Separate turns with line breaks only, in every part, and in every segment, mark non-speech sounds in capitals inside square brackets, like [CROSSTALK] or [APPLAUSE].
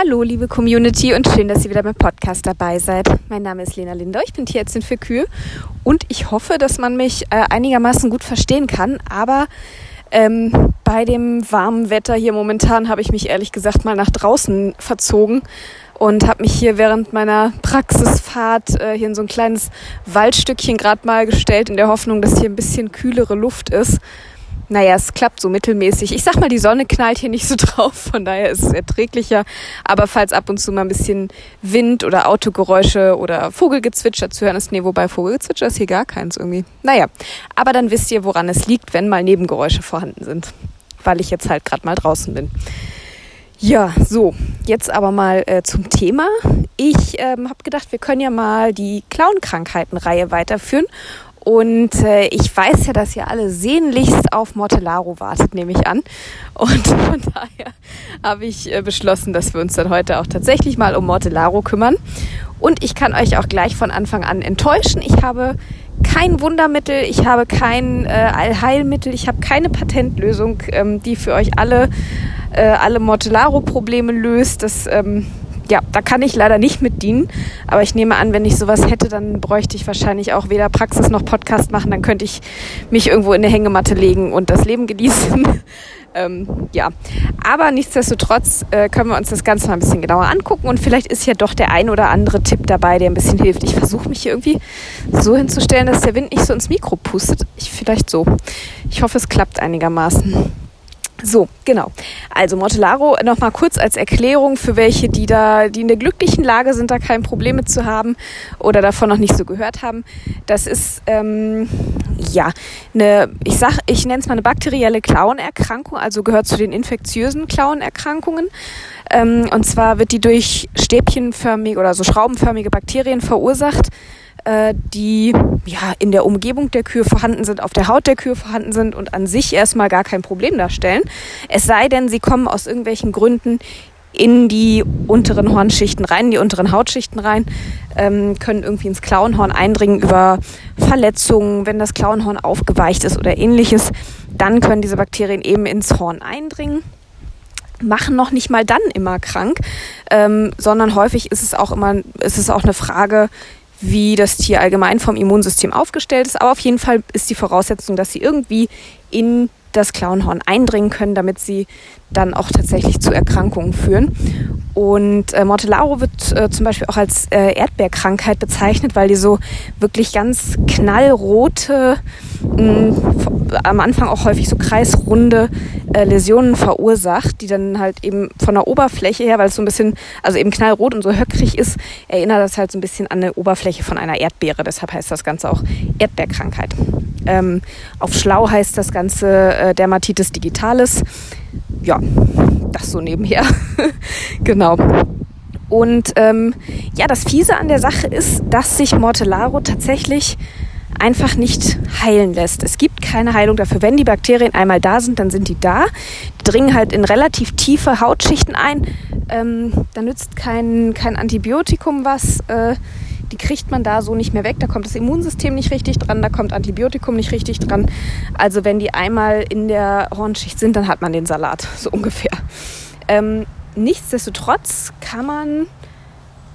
Hallo, liebe Community und schön, dass ihr wieder beim Podcast dabei seid. Mein Name ist Lena Linder, ich bin Tierärztin für Kühe und ich hoffe, dass man mich äh, einigermaßen gut verstehen kann, aber ähm, bei dem warmen Wetter hier momentan habe ich mich ehrlich gesagt mal nach draußen verzogen und habe mich hier während meiner Praxisfahrt äh, hier in so ein kleines Waldstückchen gerade mal gestellt, in der Hoffnung, dass hier ein bisschen kühlere Luft ist. Naja, es klappt so mittelmäßig. Ich sag mal, die Sonne knallt hier nicht so [LAUGHS] drauf, von daher ist es erträglicher. Aber falls ab und zu mal ein bisschen Wind oder Autogeräusche oder Vogelgezwitscher zu hören ist, nee, wobei Vogelgezwitscher ist hier gar keins irgendwie. Naja, aber dann wisst ihr, woran es liegt, wenn mal Nebengeräusche vorhanden sind. Weil ich jetzt halt gerade mal draußen bin. Ja, so, jetzt aber mal äh, zum Thema. Ich ähm, habe gedacht, wir können ja mal die Clown-Krankheiten-Reihe weiterführen. Und äh, ich weiß ja, dass ihr alle sehnlichst auf Mortellaro wartet, nehme ich an. Und [LAUGHS] von daher habe ich äh, beschlossen, dass wir uns dann heute auch tatsächlich mal um Mortellaro kümmern. Und ich kann euch auch gleich von Anfang an enttäuschen. Ich habe kein Wundermittel, ich habe kein äh, Allheilmittel, ich habe keine Patentlösung, ähm, die für euch alle äh, alle Mortellaro-Probleme löst. Das, ähm, ja, da kann ich leider nicht mit dienen. Aber ich nehme an, wenn ich sowas hätte, dann bräuchte ich wahrscheinlich auch weder Praxis noch Podcast machen. Dann könnte ich mich irgendwo in eine Hängematte legen und das Leben genießen. [LAUGHS] ähm, ja, aber nichtsdestotrotz äh, können wir uns das Ganze mal ein bisschen genauer angucken und vielleicht ist ja doch der ein oder andere Tipp dabei, der ein bisschen hilft. Ich versuche mich hier irgendwie so hinzustellen, dass der Wind nicht so ins Mikro pustet. Ich vielleicht so. Ich hoffe, es klappt einigermaßen. So, genau. Also Mortellaro nochmal kurz als Erklärung für welche, die da, die in der glücklichen Lage sind, da kein Problem mit zu haben oder davon noch nicht so gehört haben. Das ist ähm, ja eine, ich sag, ich nenne es mal eine bakterielle Klauenerkrankung, also gehört zu den infektiösen Klauenerkrankungen. Ähm, und zwar wird die durch stäbchenförmige oder so schraubenförmige Bakterien verursacht äh, die ja in der Umgebung der Kühe vorhanden sind, auf der Haut der Kühe vorhanden sind und an sich erstmal gar kein Problem darstellen. Es sei denn, sie kommen aus irgendwelchen Gründen in die unteren Hornschichten rein, in die unteren Hautschichten rein, ähm, können irgendwie ins Klauenhorn eindringen über Verletzungen, wenn das Klauenhorn aufgeweicht ist oder ähnliches, dann können diese Bakterien eben ins Horn eindringen machen noch nicht mal dann immer krank, ähm, sondern häufig ist es auch immer, ist es auch eine Frage, wie das Tier allgemein vom Immunsystem aufgestellt ist. Aber auf jeden Fall ist die Voraussetzung, dass sie irgendwie in das Klauenhorn eindringen können, damit sie dann auch tatsächlich zu Erkrankungen führen. Und äh, Mortellaro wird äh, zum Beispiel auch als äh, Erdbeerkrankheit bezeichnet, weil die so wirklich ganz knallrote, mh, am Anfang auch häufig so kreisrunde äh, Läsionen verursacht, die dann halt eben von der Oberfläche her, weil es so ein bisschen, also eben knallrot und so höckrig ist, erinnert das halt so ein bisschen an eine Oberfläche von einer Erdbeere. Deshalb heißt das Ganze auch Erdbeerkrankheit. Ähm, auf Schlau heißt das Ganze äh, Dermatitis digitalis. Ja, das so nebenher. [LAUGHS] genau. Und ähm, ja, das Fiese an der Sache ist, dass sich Mortellaro tatsächlich einfach nicht heilen lässt. Es gibt keine Heilung dafür. Wenn die Bakterien einmal da sind, dann sind die da. Die dringen halt in relativ tiefe Hautschichten ein. Ähm, da nützt kein, kein Antibiotikum was. Äh, die kriegt man da so nicht mehr weg. Da kommt das Immunsystem nicht richtig dran, da kommt Antibiotikum nicht richtig dran. Also wenn die einmal in der Hornschicht sind, dann hat man den Salat, [LAUGHS] so ungefähr. Ähm, nichtsdestotrotz kann man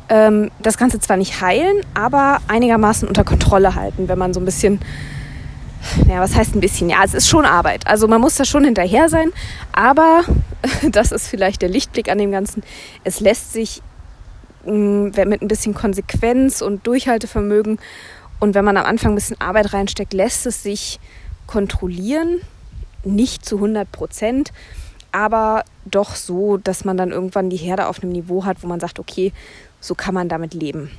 ähm, das Ganze zwar nicht heilen, aber einigermaßen unter Kontrolle halten, wenn man so ein bisschen ja, was heißt ein bisschen? Ja, es ist schon Arbeit. Also man muss da schon hinterher sein, aber [LAUGHS] das ist vielleicht der Lichtblick an dem Ganzen. Es lässt sich mit ein bisschen Konsequenz und Durchhaltevermögen und wenn man am Anfang ein bisschen Arbeit reinsteckt, lässt es sich kontrollieren. Nicht zu 100 Prozent, aber doch so, dass man dann irgendwann die Herde auf einem Niveau hat, wo man sagt, okay, so kann man damit leben.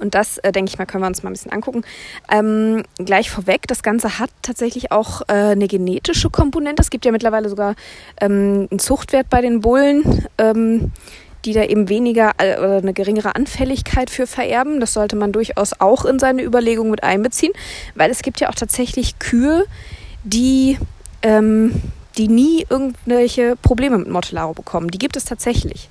Und das, äh, denke ich mal, können wir uns mal ein bisschen angucken. Ähm, gleich vorweg, das Ganze hat tatsächlich auch äh, eine genetische Komponente. Es gibt ja mittlerweile sogar ähm, einen Zuchtwert bei den Bullen. Ähm, die da eben weniger äh, oder eine geringere Anfälligkeit für vererben. Das sollte man durchaus auch in seine Überlegung mit einbeziehen, weil es gibt ja auch tatsächlich Kühe, die, ähm, die nie irgendwelche Probleme mit Mortellaro bekommen. Die gibt es tatsächlich.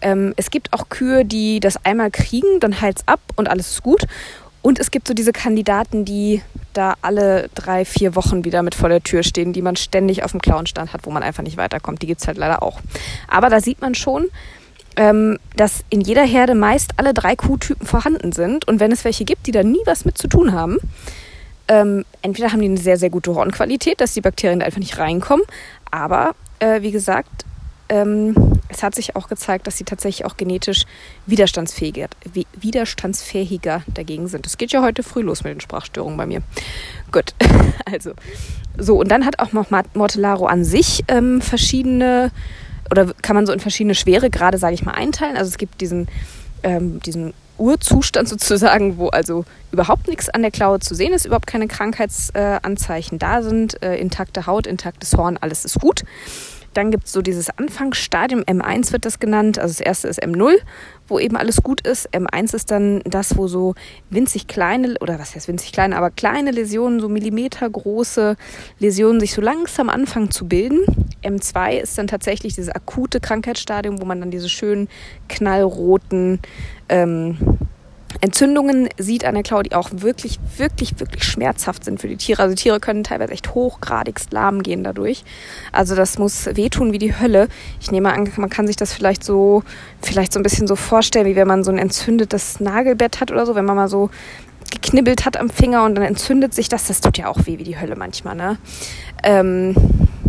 Ähm, es gibt auch Kühe, die das einmal kriegen, dann heilt ab und alles ist gut. Und es gibt so diese Kandidaten, die da alle drei, vier Wochen wieder mit vor der Tür stehen, die man ständig auf dem Klauenstand hat, wo man einfach nicht weiterkommt. Die gibt es halt leider auch. Aber da sieht man schon, ähm, dass in jeder Herde meist alle drei Kuhtypen vorhanden sind. Und wenn es welche gibt, die da nie was mit zu tun haben, ähm, entweder haben die eine sehr, sehr gute Hornqualität, dass die Bakterien da einfach nicht reinkommen. Aber äh, wie gesagt, ähm, es hat sich auch gezeigt, dass sie tatsächlich auch genetisch widerstandsfähiger, widerstandsfähiger dagegen sind. Das geht ja heute früh los mit den Sprachstörungen bei mir. Gut, [LAUGHS] also so und dann hat auch noch Mortellaro an sich ähm, verschiedene oder kann man so in verschiedene Schweregrade, sage ich mal, einteilen. Also es gibt diesen ähm, diesen Urzustand [LAUGHS] sozusagen, wo also überhaupt nichts an der Klaue zu sehen ist, überhaupt keine Krankheitsanzeichen äh, da sind, äh, intakte Haut, intaktes Horn, alles ist gut. Dann gibt es so dieses Anfangsstadium, M1 wird das genannt, also das erste ist M0, wo eben alles gut ist. M1 ist dann das, wo so winzig kleine, oder was heißt winzig kleine, aber kleine Läsionen, so millimetergroße Läsionen sich so langsam anfangen zu bilden. M2 ist dann tatsächlich dieses akute Krankheitsstadium, wo man dann diese schönen knallroten ähm, Entzündungen sieht an der Klaue, die auch wirklich, wirklich, wirklich schmerzhaft sind für die Tiere. Also Tiere können teilweise echt hochgradigst lahm gehen dadurch. Also das muss wehtun wie die Hölle. Ich nehme an, man kann sich das vielleicht so, vielleicht so ein bisschen so vorstellen, wie wenn man so ein entzündetes Nagelbett hat oder so, wenn man mal so geknibbelt hat am Finger und dann entzündet sich das. Das tut ja auch weh wie die Hölle manchmal, ne? Ähm,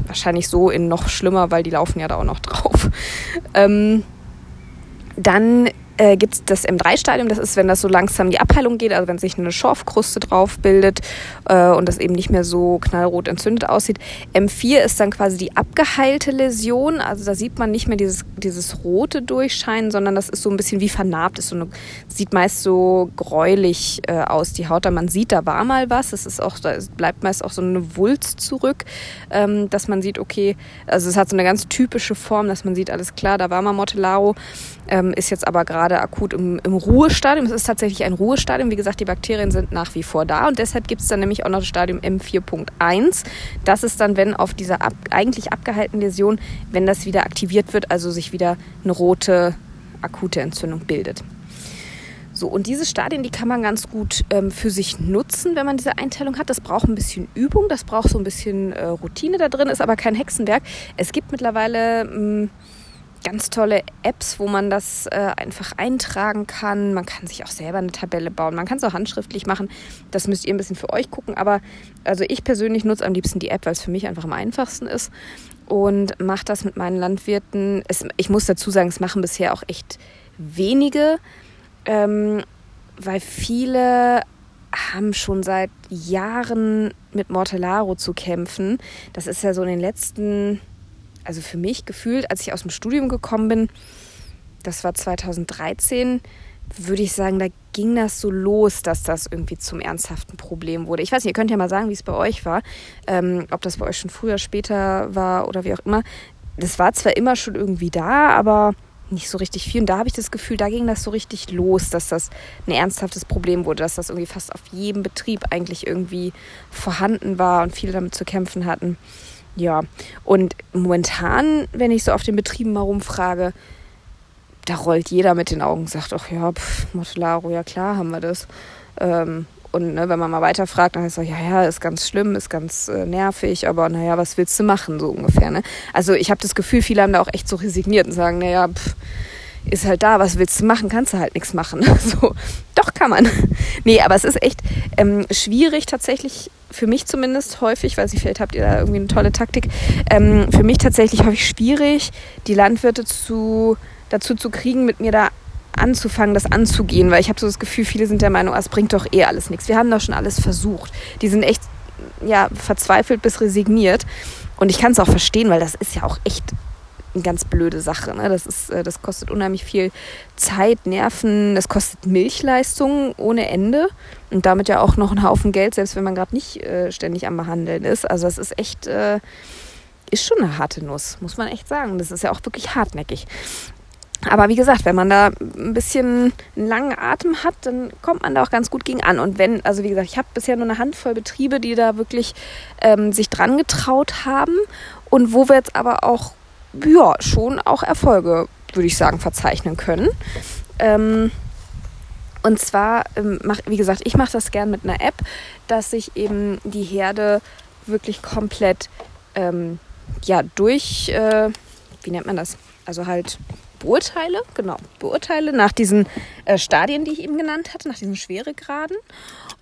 wahrscheinlich so in noch schlimmer, weil die laufen ja da auch noch drauf. Ähm, dann äh, gibt es das M3-Stadium. Das ist, wenn das so langsam die Abheilung geht, also wenn sich eine Schorfkruste drauf bildet äh, und das eben nicht mehr so knallrot entzündet aussieht. M4 ist dann quasi die abgeheilte Läsion. Also da sieht man nicht mehr dieses, dieses rote Durchscheinen, sondern das ist so ein bisschen wie vernarbt. Ist so eine, sieht meist so gräulich äh, aus, die Haut. Da man sieht, da war mal was. Es ist auch, da bleibt meist auch so eine Wulst zurück, ähm, dass man sieht, okay, also es hat so eine ganz typische Form, dass man sieht, alles klar, da war mal Motellaro, ähm, ist jetzt aber gerade akut im, im Ruhestadium. Es ist tatsächlich ein Ruhestadium. Wie gesagt, die Bakterien sind nach wie vor da und deshalb gibt es dann nämlich auch noch das Stadium M4.1. Das ist dann, wenn auf dieser ab, eigentlich abgehaltenen Läsion, wenn das wieder aktiviert wird, also sich wieder eine rote akute Entzündung bildet. So, und diese Stadien, die kann man ganz gut ähm, für sich nutzen, wenn man diese Einteilung hat. Das braucht ein bisschen Übung, das braucht so ein bisschen äh, Routine da drin, ist aber kein Hexenwerk. Es gibt mittlerweile mh, hm, ganz tolle Apps, wo man das äh, einfach eintragen kann. Man kann sich auch selber eine Tabelle bauen. Man kann es auch handschriftlich machen. Das müsst ihr ein bisschen für euch gucken. Aber also ich persönlich nutze am liebsten die App, weil es für mich einfach am einfachsten ist. Und mache das mit meinen Landwirten. Es, ich muss dazu sagen, es machen bisher auch echt wenige, ähm, weil viele haben schon seit Jahren mit Mortellaro zu kämpfen. Das ist ja so in den letzten also für mich gefühlt, als ich aus dem Studium gekommen bin, das war 2013, würde ich sagen, da ging das so los, dass das irgendwie zum ernsthaften Problem wurde. Ich weiß nicht, ihr könnt ja mal sagen, wie es bei euch war, ähm, ob das bei euch schon früher, später war oder wie auch immer. Das war zwar immer schon irgendwie da, aber nicht so richtig viel. Und da habe ich das Gefühl, da ging das so richtig los, dass das ein ernsthaftes Problem wurde, dass das irgendwie fast auf jedem Betrieb eigentlich irgendwie vorhanden war und viele damit zu kämpfen hatten. Ja, und momentan, wenn ich so auf den Betrieben mal rumfrage, da rollt jeder mit den Augen und sagt, ach ja, pff, Motolaro, ja klar haben wir das. Ähm, und ne, wenn man mal weiterfragt, dann heißt es, ja, ja, ist ganz schlimm, ist ganz äh, nervig, aber naja, was willst du machen, so ungefähr. Ne? Also ich habe das Gefühl, viele haben da auch echt so resigniert und sagen, naja, pff, ist halt da, was willst du machen? Kannst du halt nichts machen. [LAUGHS] so, doch kann man. nee, aber es ist echt ähm, schwierig tatsächlich, für mich zumindest häufig, weil vielleicht habt ihr da irgendwie eine tolle Taktik, ähm, für mich tatsächlich häufig schwierig, die Landwirte zu, dazu zu kriegen, mit mir da anzufangen, das anzugehen, weil ich habe so das Gefühl, viele sind der Meinung, ah, es bringt doch eh alles nichts. Wir haben doch schon alles versucht. Die sind echt ja, verzweifelt bis resigniert. Und ich kann es auch verstehen, weil das ist ja auch echt eine ganz blöde Sache. Ne? Das, ist, äh, das kostet unheimlich viel Zeit, Nerven, das kostet Milchleistung ohne Ende und damit ja auch noch einen Haufen Geld, selbst wenn man gerade nicht äh, ständig am Behandeln ist. Also das ist echt, äh, ist schon eine harte Nuss, muss man echt sagen. Das ist ja auch wirklich hartnäckig. Aber wie gesagt, wenn man da ein bisschen einen langen Atem hat, dann kommt man da auch ganz gut gegen an. Und wenn, also wie gesagt, ich habe bisher nur eine Handvoll Betriebe, die da wirklich ähm, sich dran getraut haben und wo wir jetzt aber auch ja, schon auch Erfolge, würde ich sagen, verzeichnen können. Ähm, und zwar, ähm, mach, wie gesagt, ich mache das gern mit einer App, dass ich eben die Herde wirklich komplett ähm, ja, durch, äh, wie nennt man das? Also halt beurteile, genau, beurteile nach diesen äh, Stadien, die ich eben genannt hatte, nach diesen Schweregraden.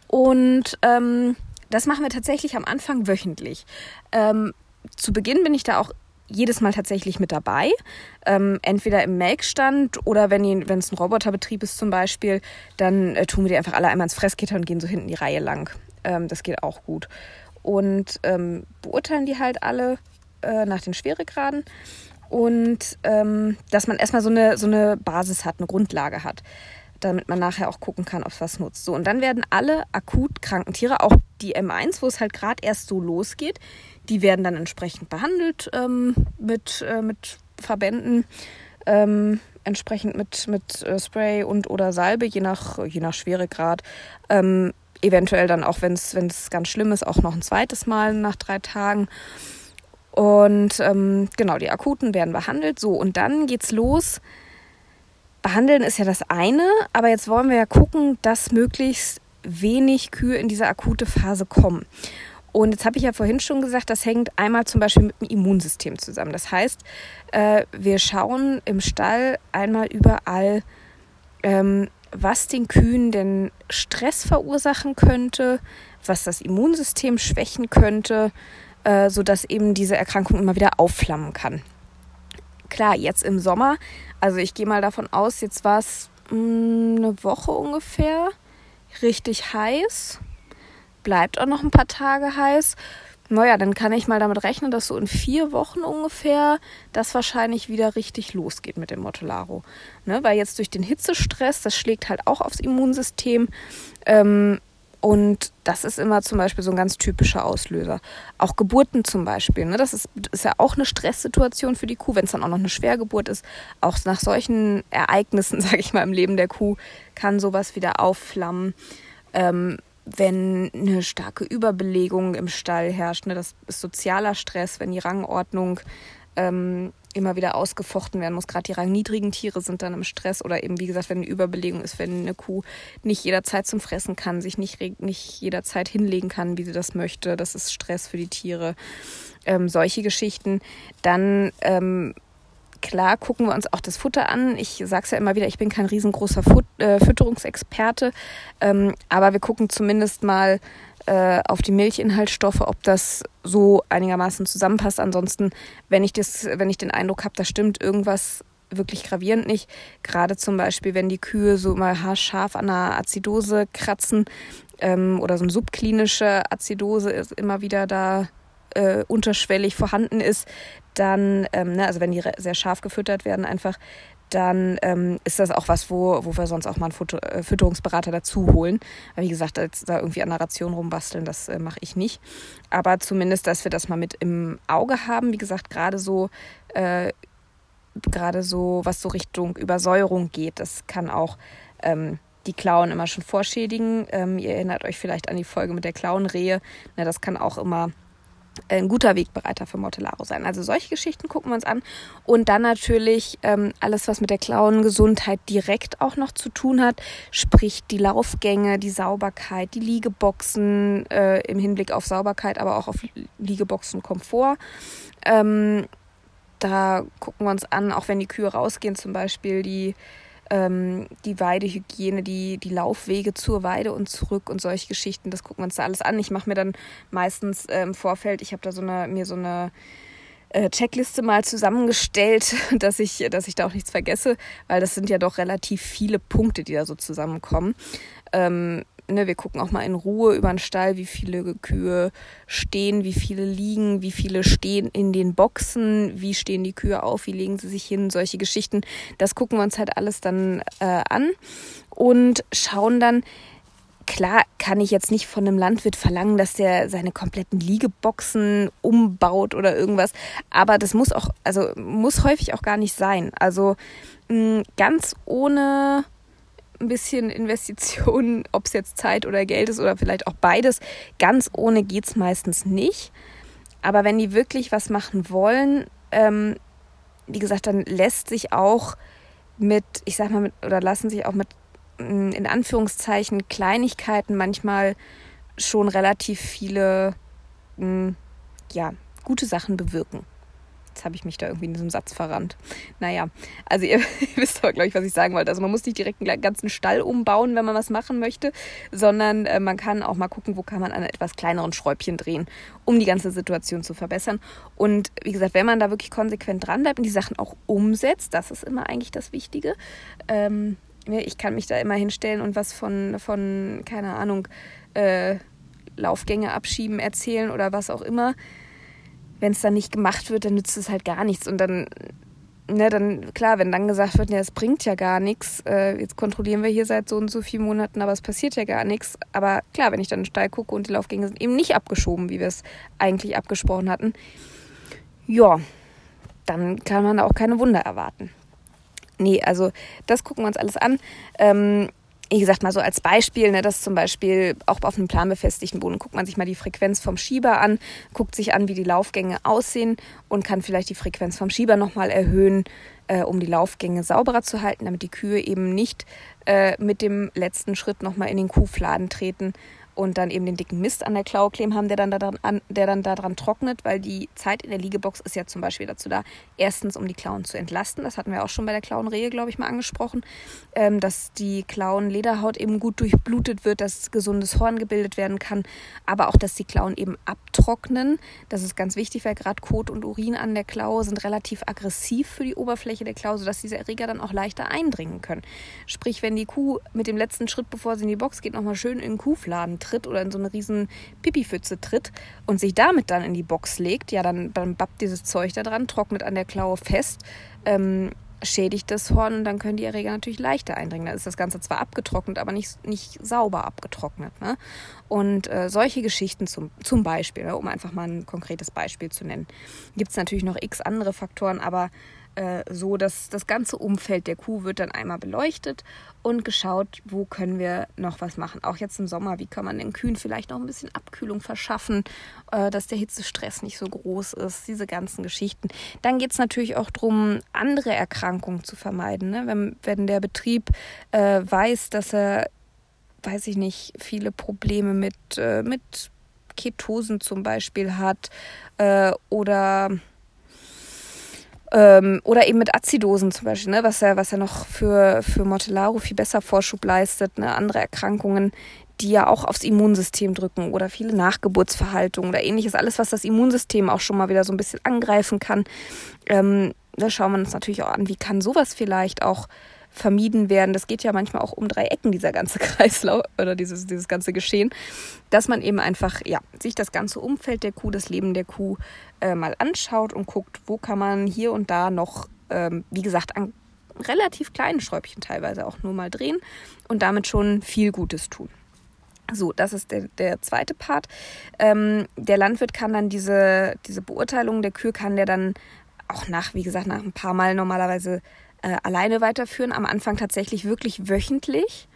Und ähm, das machen wir tatsächlich am Anfang wöchentlich. Ähm, zu Beginn bin ich da auch jedes Mal tatsächlich mit dabei. Ähm, entweder im Melkstand oder wenn es ein Roboterbetrieb ist zum Beispiel, dann äh, tun wir die einfach alle einmal ins Fressgitter und gehen so hinten die Reihe lang. Ähm, das geht auch gut. Und ähm, beurteilen die halt alle äh, nach den Schweregraden. Und ähm, dass man erstmal so eine, so eine Basis hat, eine Grundlage hat damit man nachher auch gucken kann, ob es was nutzt. So, und dann werden alle akut kranken Tiere, auch die M1, wo es halt gerade erst so losgeht, die werden dann entsprechend behandelt ähm, mit, äh, mit Verbänden, ähm, entsprechend mit, mit äh, Spray und oder Salbe, je nach, je nach Schweregrad. Ähm, eventuell dann auch, wenn es ganz schlimm ist, auch noch ein zweites Mal nach drei Tagen. Und ähm, genau, die Akuten werden behandelt. So, und dann geht's los Behandeln ist ja das eine, aber jetzt wollen wir ja gucken, dass möglichst wenig Kühe in diese akute Phase kommen. Und jetzt habe ich ja vorhin schon gesagt, das hängt einmal zum Beispiel mit dem Immunsystem zusammen. Das heißt, äh, wir schauen im Stall einmal überall, ähm, was den Kühen denn Stress verursachen könnte, was das Immunsystem schwächen könnte, äh, sodass eben diese Erkrankung immer wieder aufflammen kann. Klar, jetzt im Sommer also ich gehe mal davon aus, jetzt war es mm, eine Woche ungefähr richtig heiß. Bleibt auch noch ein paar Tage heiß. Naja, dann kann ich mal damit rechnen, dass so in vier Wochen ungefähr das wahrscheinlich wieder richtig losgeht mit dem Motolaro. Ne? Weil jetzt durch den Hitzestress, das schlägt halt auch aufs Immunsystem. Ähm, und das ist immer zum Beispiel so ein ganz typischer Auslöser. Auch Geburten zum Beispiel. Ne? Das ist, ist ja auch eine Stresssituation für die Kuh, wenn es dann auch noch eine Schwergeburt ist. Auch nach solchen Ereignissen, [LAUGHS] sage ich mal, im Leben der Kuh kann sowas wieder aufflammen. Ähm, wenn eine starke Überbelegung im Stall herrscht, ne? das ist sozialer Stress, wenn die Rangordnung ähm, immer wieder ausgefochten werden muss. Gerade die rangniedrigen Tiere sind dann im Stress oder eben, wie gesagt, wenn eine Überbelegung ist, wenn eine Kuh nicht jederzeit zum Fressen kann, sich nicht, nicht jederzeit hinlegen kann, wie sie das möchte. Das ist Stress für die Tiere. Ähm, solche Geschichten. Dann ähm, klar gucken wir uns auch das Futter an. Ich sage es ja immer wieder, ich bin kein riesengroßer Fut äh, Fütterungsexperte, ähm, aber wir gucken zumindest mal, äh, auf die Milchinhaltsstoffe, ob das so einigermaßen zusammenpasst. Ansonsten, wenn ich das, wenn ich den Eindruck habe, da stimmt irgendwas wirklich gravierend nicht. Gerade zum Beispiel, wenn die Kühe so mal haarscharf an einer Azidose kratzen ähm, oder so eine subklinische Azidose ist immer wieder da äh, unterschwellig vorhanden ist, dann, ähm, ne, also wenn die sehr scharf gefüttert werden, einfach, dann ähm, ist das auch was, wo, wo wir sonst auch mal einen Futter, äh, Fütterungsberater dazu holen. Weil wie gesagt, da irgendwie an der Ration rumbasteln, das äh, mache ich nicht. Aber zumindest, dass wir das mal mit im Auge haben. Wie gesagt, gerade so, äh, gerade so, was so Richtung Übersäuerung geht, das kann auch ähm, die Klauen immer schon vorschädigen. Ähm, ihr erinnert euch vielleicht an die Folge mit der Klauenrehe. Na, das kann auch immer ein guter Wegbereiter für Mortellaro sein. Also solche Geschichten gucken wir uns an. Und dann natürlich ähm, alles, was mit der Klauengesundheit direkt auch noch zu tun hat, sprich die Laufgänge, die Sauberkeit, die Liegeboxen äh, im Hinblick auf Sauberkeit, aber auch auf Liegeboxenkomfort. Ähm, da gucken wir uns an, auch wenn die Kühe rausgehen, zum Beispiel die ähm, die Weidehygiene, die, die Laufwege zur Weide und zurück und solche Geschichten, das gucken wir uns da alles an. Ich mache mir dann meistens äh, im Vorfeld, ich habe da so eine, mir so eine äh, Checkliste mal zusammengestellt, [LAUGHS] dass ich, dass ich da auch nichts vergesse, weil das sind ja doch relativ viele Punkte, die da so zusammenkommen. Ähm, ne, wir gucken auch mal in Ruhe über den Stall, wie viele Kühe stehen, wie viele liegen, wie viele stehen in den Boxen, wie stehen die Kühe auf, wie legen sie sich hin, solche Geschichten. Das gucken wir uns halt alles dann äh, an und schauen dann, klar kann ich jetzt nicht von einem Landwirt verlangen, dass der seine kompletten Liegeboxen umbaut oder irgendwas, aber das muss auch, also muss häufig auch gar nicht sein. Also mh, ganz ohne ein bisschen Investitionen, ob es jetzt Zeit oder Geld ist oder vielleicht auch beides. Ganz ohne geht es meistens nicht. Aber wenn die wirklich was machen wollen, ähm, wie gesagt, dann lässt sich auch mit, ich sag mal, mit, oder lassen sich auch mit mm, in Anführungszeichen Kleinigkeiten manchmal schon relativ viele, mm, ja, gute Sachen bewirken. Jetzt habe ich mich da irgendwie in diesem Satz verrannt. Naja, also ihr, [LAUGHS] wisst aber, glaube ich, was ich sagen wollte. Also man muss nicht direkt einen ganzen Stall umbauen, wenn man was machen möchte, sondern äh, man kann auch mal gucken, wo kann man an etwas kleineren Schräubchen drehen, um die ganze Situation zu verbessern. Und wie gesagt, wenn man da wirklich konsequent dran bleibt und die Sachen auch umsetzt, das ist immer eigentlich das Wichtige. Ähm, ich kann mich da immer hinstellen und was von, von keine Ahnung, äh, Laufgänge abschieben erzählen oder was auch immer wenn es dann nicht gemacht wird, dann nützt es halt gar nichts. Und dann, ne, dann, klar, wenn dann gesagt wird, ja, es bringt ja gar nichts, äh, jetzt kontrollieren wir hier seit so und so vielen Monaten, aber es passiert ja gar nichts. Aber klar, wenn ich dann Stall gucke und die Laufgänge sind eben nicht abgeschoben, wie wir es eigentlich abgesprochen hatten, ja, dann kann man auch keine Wunder erwarten. Nee, also das gucken wir uns alles an. Ähm, wie gesagt, mal so als Beispiel, ne, dass zum Beispiel auch auf einem planbefestigten Boden guckt man sich mal die Frequenz vom Schieber an, guckt sich an, wie die Laufgänge aussehen und kann vielleicht die Frequenz vom Schieber nochmal erhöhen, äh, um die Laufgänge sauberer zu halten, damit die Kühe eben nicht äh, mit dem letzten Schritt nochmal in den Kuhfladen treten und dann eben den dicken Mist an der Klaue kleben haben, der dann daran, an, der dann daran trocknet, weil die Zeit in der Liegebox ist ja zum Beispiel dazu da, erstens um die Klauen zu entlasten, das hatten wir auch schon bei der Klauenrehe, glaube ich, mal angesprochen, ähm, dass die Klauenlederhaut eben gut durchblutet wird, dass gesundes Horn gebildet werden kann, aber auch, dass die Klauen eben abtrocknen, das ist ganz wichtig, weil gerade Kot und Urin an der Klaue sind relativ aggressiv für die Oberfläche der Klaue, sodass diese Erreger dann auch leichter eindringen können. Sprich, wenn die Kuh mit dem letzten Schritt, bevor sie in die Box geht, nochmal schön in den Kuhfladen tritt oder in so eine riesen Pipipfütze tritt und sich damit dann in die Box legt, ja, dann, dann babbt dieses Zeug da dran, trocknet an der Klaue fest, ähm, schädigt das Horn und dann können die Erreger natürlich leichter eindringen. Da ist das Ganze zwar abgetrocknet, aber nicht, nicht sauber abgetrocknet. Ne? Und äh, solche Geschichten zum, zum Beispiel, ne, um einfach mal ein konkretes Beispiel zu nennen, gibt es natürlich noch x andere Faktoren, aber äh, so, dass das ganze Umfeld der Kuh wird dann einmal beleuchtet und geschaut, wo können wir noch was machen. Auch jetzt im Sommer, wie kann man den Kühen vielleicht noch ein bisschen Abkühlung verschaffen, äh, dass der Hitzestress nicht so groß ist, diese ganzen Geschichten. Dann geht es natürlich auch darum, andere Erkrankungen zu vermeiden. Ne? Wenn, wenn der Betrieb äh, weiß, dass er, weiß ich nicht, viele Probleme mit, äh, mit Ketosen zum Beispiel hat äh, oder ähm, oder eben mit Azidosen zum Beispiel, ne, was ja, was ja noch für, für Mortellaro viel besser Vorschub leistet, ne, andere Erkrankungen, die ja auch aufs Immunsystem drücken oder viele Nachgeburtsverhaltungen oder ähnliches, alles, was das Immunsystem auch schon mal wieder so ein bisschen angreifen kann. Ähm, da schauen wir uns natürlich auch an, wie kann sowas vielleicht auch vermieden werden. Das geht ja manchmal auch um drei Ecken, dieser ganze [LAUGHS] Kreislauf oder dieses, dieses ganze Geschehen, dass man eben einfach, ja, sich das ganze Umfeld der Kuh, das Leben der Kuh äh, mal anschaut und guckt, wo kann man hier und da noch, ähm, wie gesagt, an relativ kleinen Schräubchen teilweise auch nur mal drehen und damit schon viel Gutes tun. So, das ist der, der zweite Part. Ähm, der Landwirt kann dann diese, diese Beurteilung der Kühe, kann der dann auch nach, wie gesagt, nach ein paar Mal normalerweise äh, alleine weiterführen. Am Anfang tatsächlich wirklich wöchentlich.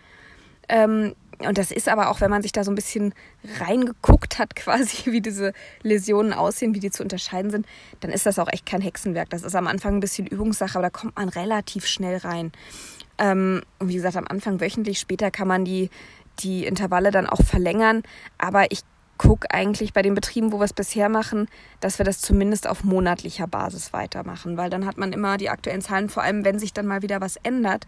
Ähm, und das ist aber auch, wenn man sich da so ein bisschen reingeguckt hat, [LAUGHS] quasi, wie diese Läsionen aussehen, wie die zu unterscheiden sind, dann ist das auch echt kein Hexenwerk. Das ist am Anfang ein bisschen Übungssache, aber da kommt man relativ schnell rein. Ähm, und wie gesagt, am Anfang wöchentlich, später kann man die, die Intervalle dann auch verlängern. Aber ich gucke eigentlich bei den Betrieben, wo wir es bisher machen, dass wir das zumindest auf monatlicher Basis weitermachen, weil dann hat man immer die aktuellen Zahlen, vor allem wenn sich dann mal wieder was ändert,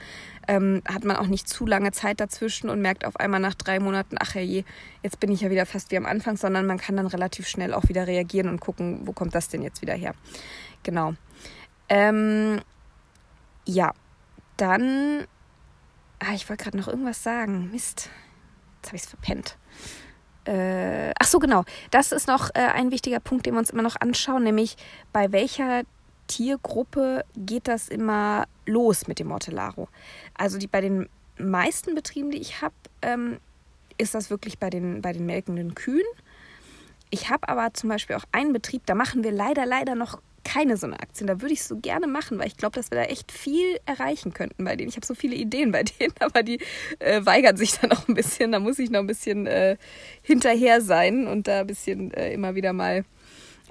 ähm, hat man auch nicht zu lange Zeit dazwischen und merkt auf einmal nach drei Monaten, ach je, jetzt bin ich ja wieder fast wie am Anfang, sondern man kann dann relativ schnell auch wieder reagieren und gucken, wo kommt das denn jetzt wieder her. Genau. Ähm, ja, dann, ah, ich wollte gerade noch irgendwas sagen. Mist, jetzt habe ich es verpennt äh, ach so, genau. Das ist noch äh, ein wichtiger Punkt, den wir uns immer noch anschauen, nämlich bei welcher Tiergruppe geht das immer los mit dem Mortellaro? Also die, bei den meisten Betrieben, die ich habe, ähm, ist das wirklich bei den, bei den melkenden Kühen. Ich habe aber zum Beispiel auch einen Betrieb, da machen wir leider, leider noch keine so eine Aktien. Da würde ich es so gerne machen, weil ich glaube, dass wir da echt viel erreichen könnten bei denen. Ich habe so viele Ideen bei [LAUGHS] denen, aber die äh, weigern sich dann auch ein bisschen. Da muss ich noch ein bisschen äh, hinterher sein und da ein bisschen äh, immer wieder mal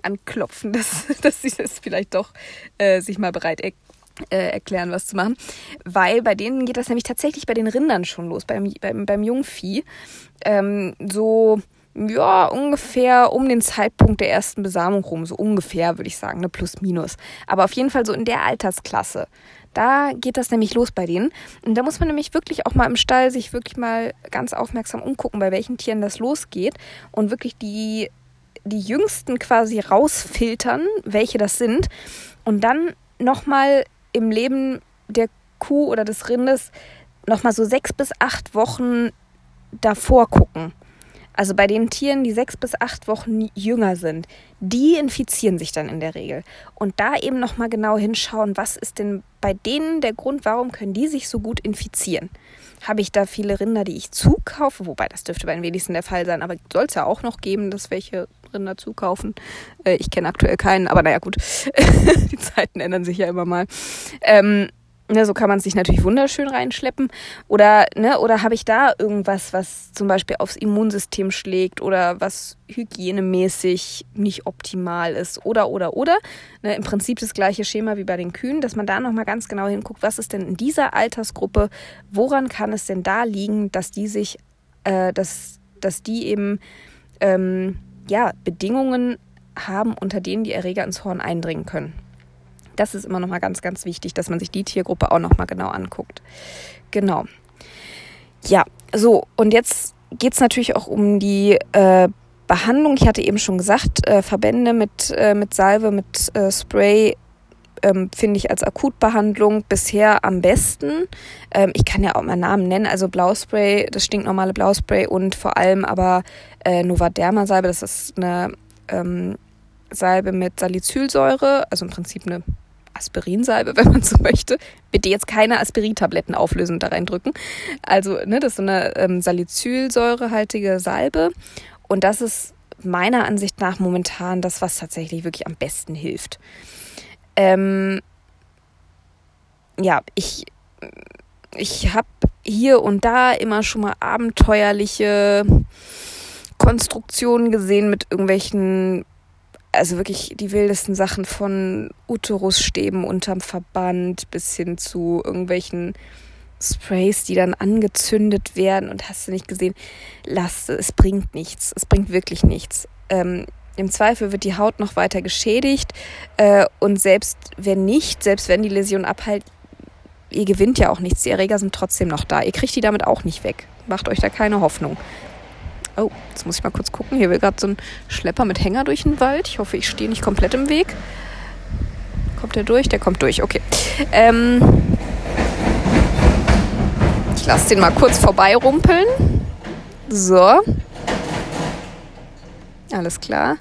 anklopfen, [LAUGHS] dass, dass sie das vielleicht doch äh, sich mal bereit er äh, erklären, was zu machen. Weil bei denen geht das nämlich tatsächlich bei den Rindern schon los, beim, beim, beim Jungvieh. Ähm, so ja, ungefähr um den Zeitpunkt der ersten Besamung rum, so ungefähr würde ich sagen, ne, plus minus. Aber auf jeden Fall so in der Altersklasse. Da geht das nämlich los bei denen. Und da muss man nämlich wirklich auch mal im Stall sich wirklich mal ganz aufmerksam umgucken, bei welchen Tieren das losgeht und wirklich die, die jüngsten quasi rausfiltern, welche das sind. Und dann nochmal im Leben der Kuh oder des Rindes nochmal so sechs bis acht Wochen davor gucken. Also bei den Tieren, die sechs bis acht Wochen jünger sind, die infizieren sich dann in der Regel. Und da eben nochmal genau hinschauen, was ist denn bei denen der Grund, warum können die sich so gut infizieren? Habe ich da viele Rinder, die ich zukaufe? Wobei, das dürfte bei den wenigsten der Fall sein, aber soll es ja auch noch geben, dass welche Rinder zukaufen. Äh, ich kenne aktuell keinen, aber naja, gut. [LAUGHS] die Zeiten ändern sich ja immer mal. Ähm, Ne, so kann man sich natürlich wunderschön reinschleppen. Oder, ne, oder habe ich da irgendwas, was zum Beispiel aufs Immunsystem schlägt oder was hygienemäßig nicht optimal ist? Oder, oder, oder. Ne, Im Prinzip das gleiche Schema wie bei den Kühen, dass man da nochmal ganz genau hinguckt, was ist denn in dieser Altersgruppe, woran kann es denn da liegen, dass die sich, äh, dass, dass die eben ähm, ja, Bedingungen haben, unter denen die Erreger ins Horn eindringen können. Das ist immer noch mal ganz, ganz wichtig, dass man sich die Tiergruppe auch noch mal genau anguckt. Genau. Ja, so, und jetzt geht es natürlich auch um die äh, Behandlung. Ich hatte eben schon gesagt, äh, Verbände mit, äh, mit Salbe, mit äh, Spray ähm, finde ich als Akutbehandlung bisher am besten. Ähm, ich kann ja auch mal Namen nennen, also Blauspray, das stinknormale Blauspray und vor allem aber äh, Novaderma-Salbe, das ist eine ähm, Salbe mit Salicylsäure, also im Prinzip eine Aspirinsalbe, [LAUGHS] wenn man so möchte. Bitte jetzt keine Aspirintabletten auflösend da reindrücken. Also, ne, das ist so eine ähm, salicylsäurehaltige Salbe. Und das ist meiner Ansicht nach momentan das, was tatsächlich wirklich am besten hilft. Ähm, ja, ich, ich habe hier und da immer schon mal abenteuerliche Konstruktionen gesehen mit irgendwelchen also wirklich die wildesten Sachen von Uterusstäben unterm Verband bis hin zu irgendwelchen Sprays, die dann angezündet werden und hast du nicht gesehen, lass es bringt nichts, es bringt wirklich nichts. Ähm, Im Zweifel wird die Haut noch weiter geschädigt äh, und selbst wenn nicht, selbst wenn die Läsion abheilt, ihr gewinnt ja auch nichts, die Erreger sind trotzdem noch da, ihr kriegt die damit auch nicht weg. Macht euch da keine Hoffnung. Oh, jetzt muss ich mal kurz gucken. Hier will gerade so ein Schlepper mit Hänger durch den Wald. Ich hoffe, ich stehe nicht komplett im Weg. Kommt der durch? Der kommt durch, okay. Ähm, ich lasse den mal kurz vorbeirumpeln. So. Alles klar.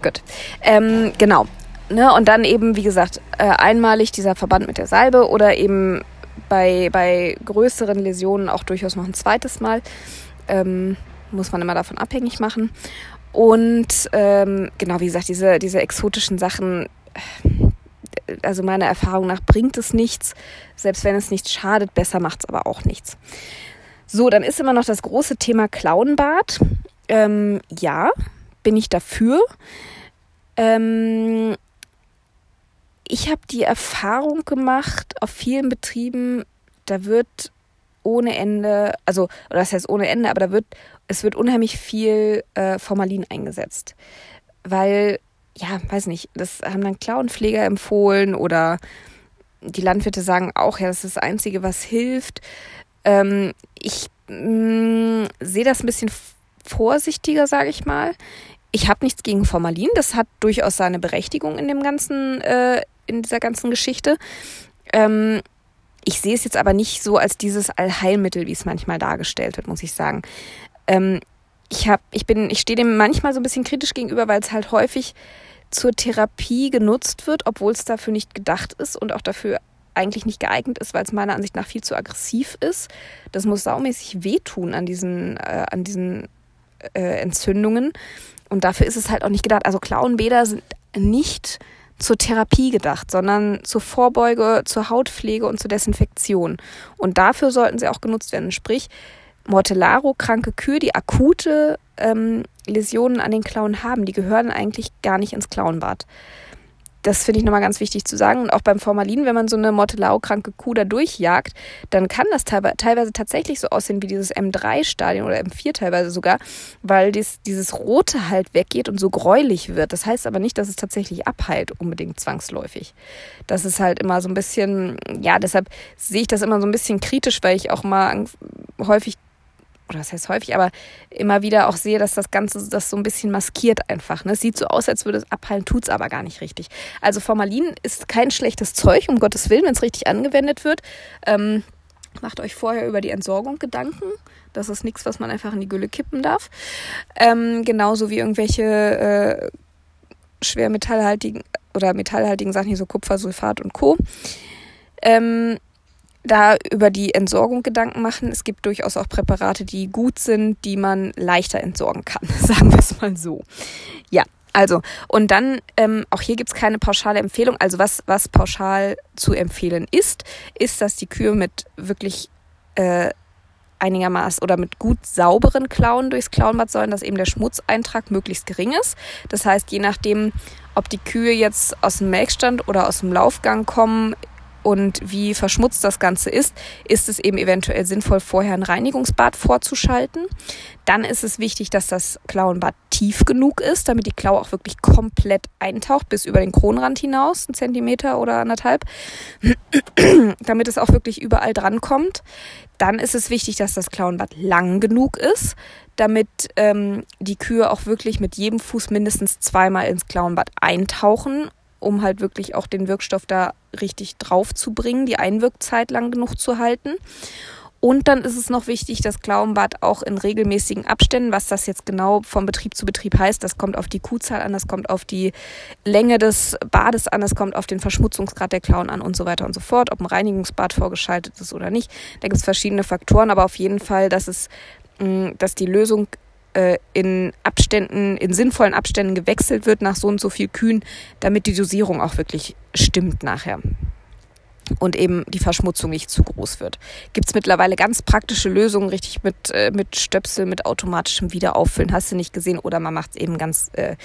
Gut. Ähm, genau. Ne, und dann eben, wie gesagt, äh, einmalig dieser Verband mit der Salbe oder eben bei, bei größeren Läsionen auch durchaus noch ein zweites Mal ähm, muss man immer davon abhängig machen. Und ähm, genau, wie gesagt, diese, diese exotischen Sachen, äh, also meiner Erfahrung nach bringt es nichts. Selbst wenn es nichts schadet, besser macht es aber auch nichts. So, dann ist immer noch das große Thema Klauenbad. Ähm, ja, bin ich dafür. Ähm, ich habe die Erfahrung gemacht, auf vielen Betrieben, da wird ohne Ende, also, oder das heißt ohne Ende, aber da wird, es wird unheimlich viel äh, Formalin eingesetzt. Weil, ja, weiß nicht, das haben dann Klauenpfleger empfohlen oder die Landwirte sagen auch, ja, das ist das Einzige, was hilft. Ähm, ich mm, sehe das ein bisschen vorsichtiger, sage ich mal. Ich habe nichts gegen Formalin, das hat durchaus seine Berechtigung in dem ganzen, äh, in dieser ganzen Geschichte. Ähm, ich sehe es jetzt aber nicht so als dieses Allheilmittel, wie es manchmal dargestellt wird, muss ich sagen. Ähm, ich habe, ich bin, ich stehe dem manchmal so ein bisschen kritisch gegenüber, weil es halt häufig zur Therapie genutzt wird, obwohl es dafür nicht gedacht ist und auch dafür eigentlich nicht geeignet ist, weil es meiner Ansicht nach viel zu aggressiv ist. Das muss saumäßig wehtun an diesen, äh, an diesen äh, Entzündungen. Und dafür ist es halt auch nicht gedacht. Also Klauenbäder sind nicht zur Therapie gedacht, sondern zur Vorbeuge, zur Hautpflege und zur Desinfektion. Und dafür sollten sie auch genutzt werden. Sprich, Mortellaro-kranke Kühe, die akute ähm, Läsionen an den Klauen haben, die gehören eigentlich gar nicht ins Klauenbad. Das finde ich nochmal ganz wichtig zu sagen. Und auch beim Formalin, wenn man so eine Mortellau-kranke Kuh da durchjagt, dann kann das teilweise tatsächlich so aussehen wie dieses M3-Stadion oder M4 teilweise sogar, weil dies, dieses Rote halt weggeht und so gräulich wird. Das heißt aber nicht, dass es tatsächlich abheilt, unbedingt zwangsläufig. Das ist halt immer so ein bisschen, ja, deshalb sehe ich das immer so ein bisschen kritisch, weil ich auch mal häufig oder das heißt häufig, aber immer wieder auch sehe, dass das Ganze das so ein bisschen maskiert einfach. Ne? Es sieht so aus, als würde es abheilen, tut es aber gar nicht richtig. Also Formalin ist kein schlechtes Zeug, um Gottes Willen, wenn es richtig angewendet wird. Ähm, macht euch vorher über die Entsorgung Gedanken. Das ist nichts, was man einfach in die Gülle kippen darf. Ähm, genauso wie irgendwelche äh, schwermetallhaltigen oder metallhaltigen Sachen, wie so Kupfersulfat und Co. Ähm, da über die Entsorgung Gedanken machen. Es gibt durchaus auch Präparate, die gut sind, die man leichter entsorgen kann, [LAUGHS] sagen wir es mal so. Ja, also, und dann, ähm, auch hier gibt's keine pauschale Empfehlung. Also was, was pauschal zu empfehlen ist, ist, dass die Kühe mit wirklich äh, einigermaßen oder mit gut sauberen Klauen durchs Klauenbad sollen, dass eben der Schmutzeintrag möglichst gering ist. Das heißt, je nachdem, ob die Kühe jetzt aus dem Melkstand oder aus dem Laufgang kommen, und wie verschmutzt das Ganze ist, ist es eben eventuell sinnvoll, vorher ein Reinigungsbad vorzuschalten. Dann ist es wichtig, dass das Klauenbad tief genug ist, damit die Klaue auch wirklich komplett eintaucht, bis über den Kronrand hinaus, ein Zentimeter oder anderthalb, [CLEARS THROAT] damit es auch wirklich überall drankommt. Dann ist es wichtig, dass das Klauenbad lang genug ist, damit ähm, die Kühe auch wirklich mit jedem Fuß mindestens zweimal ins Klauenbad eintauchen um halt wirklich auch den Wirkstoff da richtig drauf zu bringen, die Einwirkzeit lang genug zu halten. Und dann ist es noch wichtig, das Klauenbad auch in regelmäßigen Abständen, was das jetzt genau vom Betrieb zu Betrieb heißt, das kommt auf die Kuhzahl an, das kommt auf die Länge des Bades an, das kommt auf den Verschmutzungsgrad der Klauen an und so weiter und so fort, ob ein Reinigungsbad vorgeschaltet ist oder nicht. Da gibt es verschiedene Faktoren, aber auf jeden Fall, dass es, mm, dass die Lösung äh, in Abständen, in sinnvollen Abständen gewechselt wird nach so und so viel Kühen, damit die Dosierung auch wirklich stimmt nachher und eben die Verschmutzung nicht zu groß wird. Gibt es mittlerweile ganz praktische Lösungen, richtig mit, äh, mit Stöpsel, mit automatischem Wiederauffüllen, hast du nicht gesehen, oder man macht es eben ganz äh,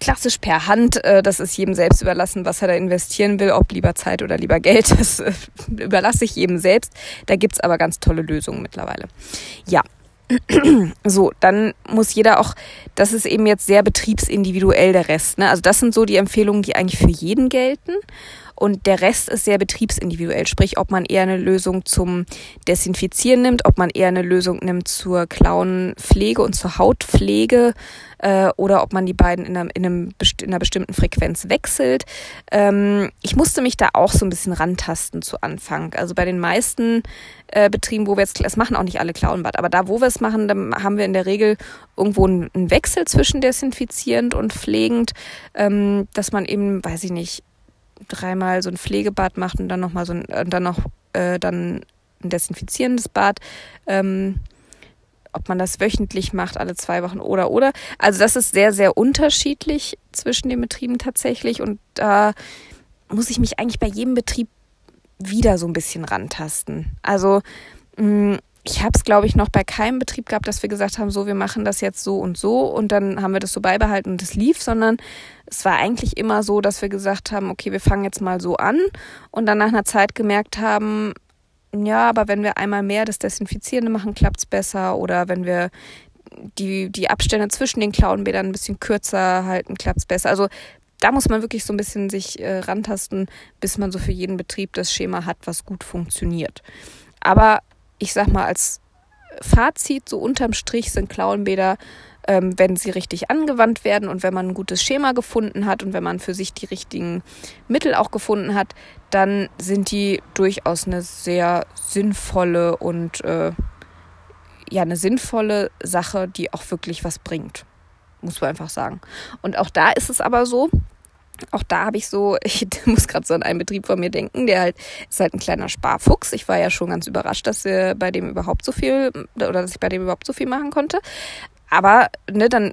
klassisch per Hand. Äh, das ist jedem selbst überlassen, was er da investieren will, ob lieber Zeit oder lieber Geld. [LAUGHS] Das äh, überlasse ich jedem selbst. Da gibt es aber ganz tolle Lösungen mittlerweile. Ja, [CLEARS THROAT] so, dann muss jeder auch, das ist eben jetzt sehr betriebsindividuell der Rest. Ne? Also das sind so die Empfehlungen, die eigentlich für jeden gelten. Und der Rest ist sehr betriebsindividuell, sprich, ob man eher eine Lösung zum Desinfizieren nimmt, ob man eher eine Lösung nimmt zur Klauenpflege und zur Hautpflege äh, oder ob man die beiden in einer, in, einem, in einer bestimmten Frequenz wechselt. Ähm, ich musste mich da auch so ein bisschen rantasten zu Anfang. Also bei den meisten äh, Betrieben, wo wir jetzt, es machen auch nicht alle Klauenbad, aber da, wo wir es machen, dann haben wir in der Regel irgendwo einen, Wechsel zwischen desinfizierend und pflegend, ähm, dass man eben, weiß ich nicht, dreimal so ein Pflegebad macht und dann nochmal so ein, dann noch äh, dann ein desinfizierendes Bad. Ähm, ob man das wöchentlich macht, alle zwei Wochen oder oder. Also das ist sehr, sehr unterschiedlich zwischen den Betrieben tatsächlich. Und da muss ich mich eigentlich bei jedem Betrieb wieder so ein bisschen rantasten. Also mm, ich habe es, glaube ich, noch bei keinem Betrieb gehabt, dass wir gesagt haben, so, wir machen das jetzt so und so und dann haben wir das so beibehalten und es lief, sondern es war eigentlich immer so, dass wir gesagt haben, okay, wir fangen jetzt mal so an und dann nach einer Zeit gemerkt haben, ja, aber wenn wir einmal mehr das Desinfizierende machen, klappt es besser oder wenn wir die, die Abstände zwischen den Klauenbädern ein bisschen kürzer halten, klappt es besser. Also da muss man wirklich so ein bisschen sich äh, rantasten, bis man so für jeden Betrieb das Schema hat, was gut funktioniert. Aber ich sag mal, als Fazit, so unterm Strich sind Klauenbäder, ähm, wenn sie richtig angewandt werden und wenn man ein gutes Schema gefunden hat und wenn man für sich die richtigen Mittel auch gefunden hat, dann sind die durchaus eine sehr sinnvolle und äh, ja, eine sinnvolle Sache, die auch wirklich was bringt. Muss man einfach sagen. Und auch da ist es aber so, auch da habe ich so, [LAUGHS] ich muss gerade so an einen Betrieb von mir denken, der halt ist halt ein kleiner Sparfuchs. Ich war ja schon ganz überrascht, dass wir bei dem überhaupt so viel oder dass ich bei dem überhaupt so viel machen konnte. Aber ne, dann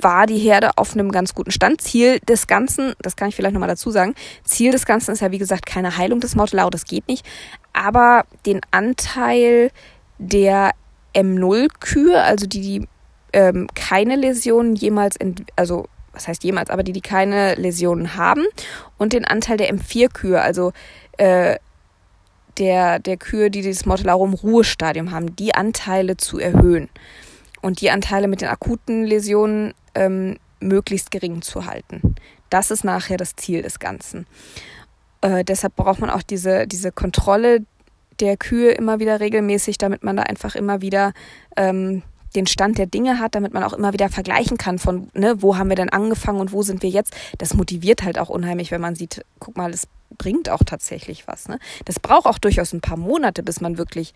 war die Herde auf einem ganz guten Stand. Ziel des Ganzen, das kann ich vielleicht nochmal dazu sagen, Ziel des Ganzen ist ja wie gesagt keine Heilung des Mortelau, das geht nicht. Aber den Anteil der M0-Kühe, also die, die ähm, keine Läsionen jemals, also was heißt jemals, aber die, die keine Läsionen haben und den Anteil der M4-Kühe, also äh, der, der Kühe, die das Mortellaro im Ruhestadium haben, die Anteile zu erhöhen und die Anteile mit den akuten Läsionen ähm, möglichst gering zu halten. Das ist nachher das Ziel des Ganzen. Äh, deshalb braucht man auch diese, diese Kontrolle der Kühe immer wieder regelmäßig, damit man da einfach immer wieder ähm, den Stand der Dinge hat, damit man auch immer wieder vergleichen kann von, ne, wo haben wir denn angefangen und wo sind wir jetzt. Das motiviert halt auch unheimlich, wenn man sieht, guck mal, das bringt auch tatsächlich was. Ne? Das braucht auch durchaus ein paar Monate, bis man wirklich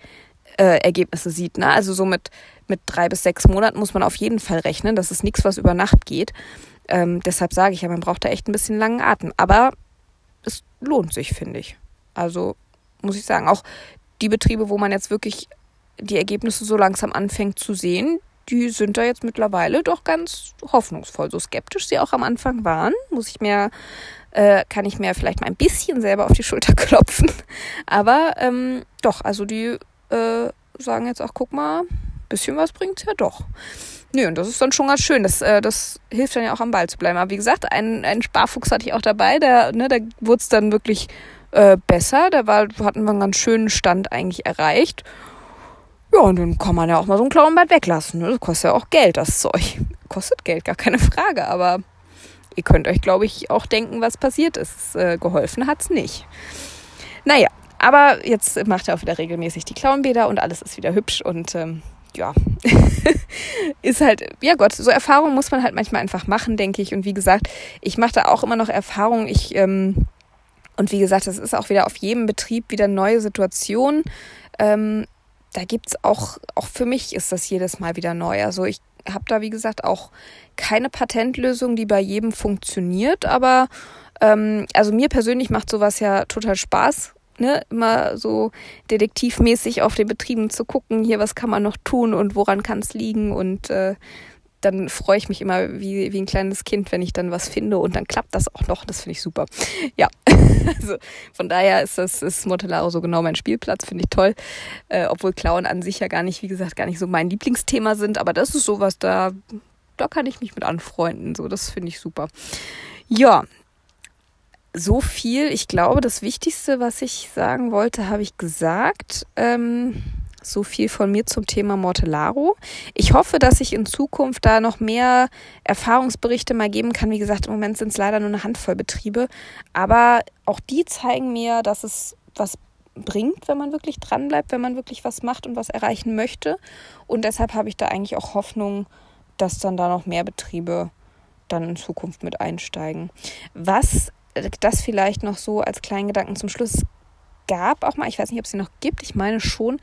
äh, Ergebnisse sieht. Ne? Also so mit, mit drei bis sechs Monaten muss man auf jeden Fall rechnen. Das ist nichts, was über Nacht geht. Ähm, deshalb sage ich ja, man braucht da echt ein bisschen langen Atem. Aber es lohnt sich, finde ich. Also muss ich sagen, auch die Betriebe, wo man jetzt wirklich die Ergebnisse so langsam anfängt zu sehen, die sind da jetzt mittlerweile doch ganz hoffnungsvoll. So skeptisch sie auch am Anfang waren, muss ich mir, äh, kann ich mir vielleicht mal ein bisschen selber auf die Schulter [LAUGHS] klopfen. Aber ähm, doch, also die äh, sagen jetzt auch, guck mal, bisschen was bringt's ja doch. Nö, und das ist dann schon ganz schön. Das, äh, das hilft dann ja auch am Ball zu bleiben. Aber wie gesagt, einen, einen Sparfuchs hatte ich auch dabei, der, ne, da wurde es dann wirklich äh, besser. Da war, hatten wir einen ganz schönen Stand eigentlich erreicht. Ja, und dann kann man ja auch mal so einen Klauenbad weglassen. Ne? Das kostet ja auch Geld, das Zeug. [LAUGHS] Kostet Geld, gar keine Frage. Aber ihr könnt euch, glaube ich, auch denken, was passiert ist. Äh, geholfen hat's nicht. Naja, aber jetzt macht er auch wieder regelmäßig die Klauenbäder und alles ist wieder hübsch und ähm, ja, [LAUGHS] ist halt, ja Gott, so Erfahrungen muss man halt manchmal einfach machen, denke ich. Und wie gesagt, ich mache da auch immer noch Erfahrungen. Ich, ähm, und wie gesagt, das ist auch wieder auf jedem Betrieb wieder neue Situation. Ähm, da gibt es auch, auch für mich ist das jedes Mal wieder neu. Also ich habe da, wie gesagt, auch keine Patentlösung, die bei jedem funktioniert, aber ähm, also mir persönlich macht sowas ja total Spaß. Ne, immer so detektivmäßig auf den Betrieben zu gucken, hier, was kann man noch tun und woran kann es liegen und äh, dann freue ich mich immer wie, wie ein kleines Kind, wenn ich dann was finde und dann klappt das auch noch. Das finde ich super. Ja, [LAUGHS] also von daher ist das ist Montellaro so genau mein Spielplatz, finde ich toll. Äh, obwohl Klauen an sich ja gar nicht, wie gesagt, gar nicht so mein Lieblingsthema sind, aber das ist sowas, da, da kann ich mich mit anfreunden. So, das finde ich super. Ja, so viel. Ich glaube, das Wichtigste, was ich sagen wollte, habe ich gesagt. Ähm, so viel von mir zum Thema Mortellaro. Ich hoffe, dass ich in Zukunft da noch mehr Erfahrungsberichte mal geben kann. Wie gesagt, im Moment sind es leider nur eine Handvoll Betriebe, aber auch die zeigen mir, dass es was bringt, wenn man wirklich dranbleibt, wenn man wirklich was macht und was erreichen möchte. Und deshalb habe ich da eigentlich auch Hoffnung, dass dann da noch mehr Betriebe dann in Zukunft mit einsteigen. Was das vielleicht noch so als kleinen Gedanken zum Schluss gab auch mal, ich weiß nicht, ob es sie noch gibt, ich meine schon,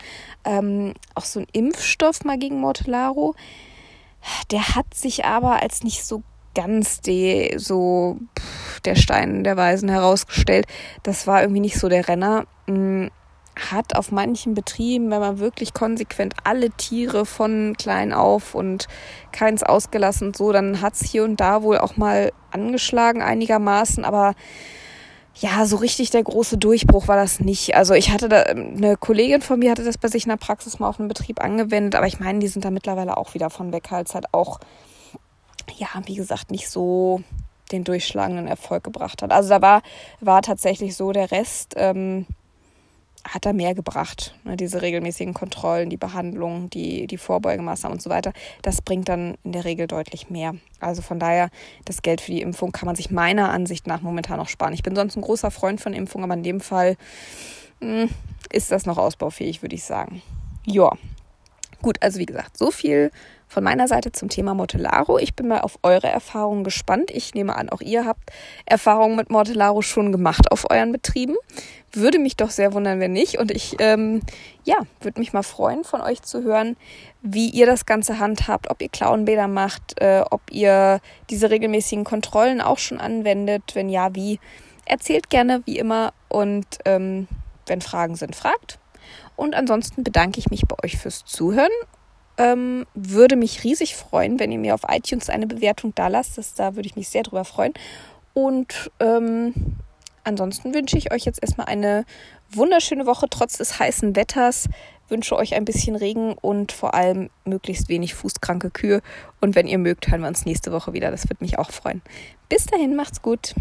ähm, auch so ein Impfstoff mal gegen Mortellaro. Der hat sich aber als nicht so ganz die, so pff, der Stein der Weisen herausgestellt. Das war irgendwie nicht so der Renner. Hm, hat auf manchen Betrieben, wenn man wirklich konsequent alle Tiere von klein auf und keins ausgelassen und so, dann hat es hier und da wohl auch mal angeschlagen einigermaßen, aber ja, so richtig der große Durchbruch war das nicht. Also ich hatte da, eine Kollegin von mir hatte das bei sich in der Praxis mal auf einem Betrieb angewendet, aber ich meine, die sind da mittlerweile auch wieder von weg, halt halt auch, ja, wie gesagt, nicht so den durchschlagenden Erfolg gebracht hat. Also da war, war tatsächlich so der Rest, ähm, hat da mehr gebracht. Ne? Diese regelmäßigen Kontrollen, die Behandlung, die, die Vorbeugemaßnahmen und so weiter. Das bringt dann in der Regel deutlich mehr. Also von daher, das Geld für die Impfung kann man sich meiner Ansicht nach momentan noch sparen. Ich bin sonst ein großer Freund von Impfung, aber in dem Fall mh, hm, ist das noch ausbaufähig, würde ich sagen. Ja. Gut, also wie gesagt, so viel von meiner Seite zum Thema Mortellaro. Ich bin mal auf eure Erfahrungen gespannt. Ich nehme an, auch ihr habt Erfahrungen mit Mortellaro schon gemacht auf euren Betrieben. Würde mich doch sehr wundern, wenn nicht. Und ich, ähm, ja, würde mich mal freuen, von euch zu hören, wie ihr das Ganze handhabt, ob ihr Klauenbäder macht, äh, ob ihr diese regelmäßigen Kontrollen auch schon anwendet. Wenn ja, wie? Erzählt gerne, wie immer. Und ähm, wenn Fragen sind, fragt. Und ansonsten bedanke ich mich bei euch fürs Zuhören ähm, würde mich riesig freuen, wenn ihr mir auf iTunes eine Bewertung da lasst. Das, da würde ich mich sehr drüber freuen. Und ähm, ansonsten wünsche ich euch jetzt erstmal eine wunderschöne Woche trotz des heißen Wetters. wünsche euch ein bisschen Regen und vor allem möglichst wenig fußkranke Kühe. Und wenn ihr mögt, hören wir uns nächste Woche wieder. Das würde mich auch freuen. Bis dahin, macht's gut.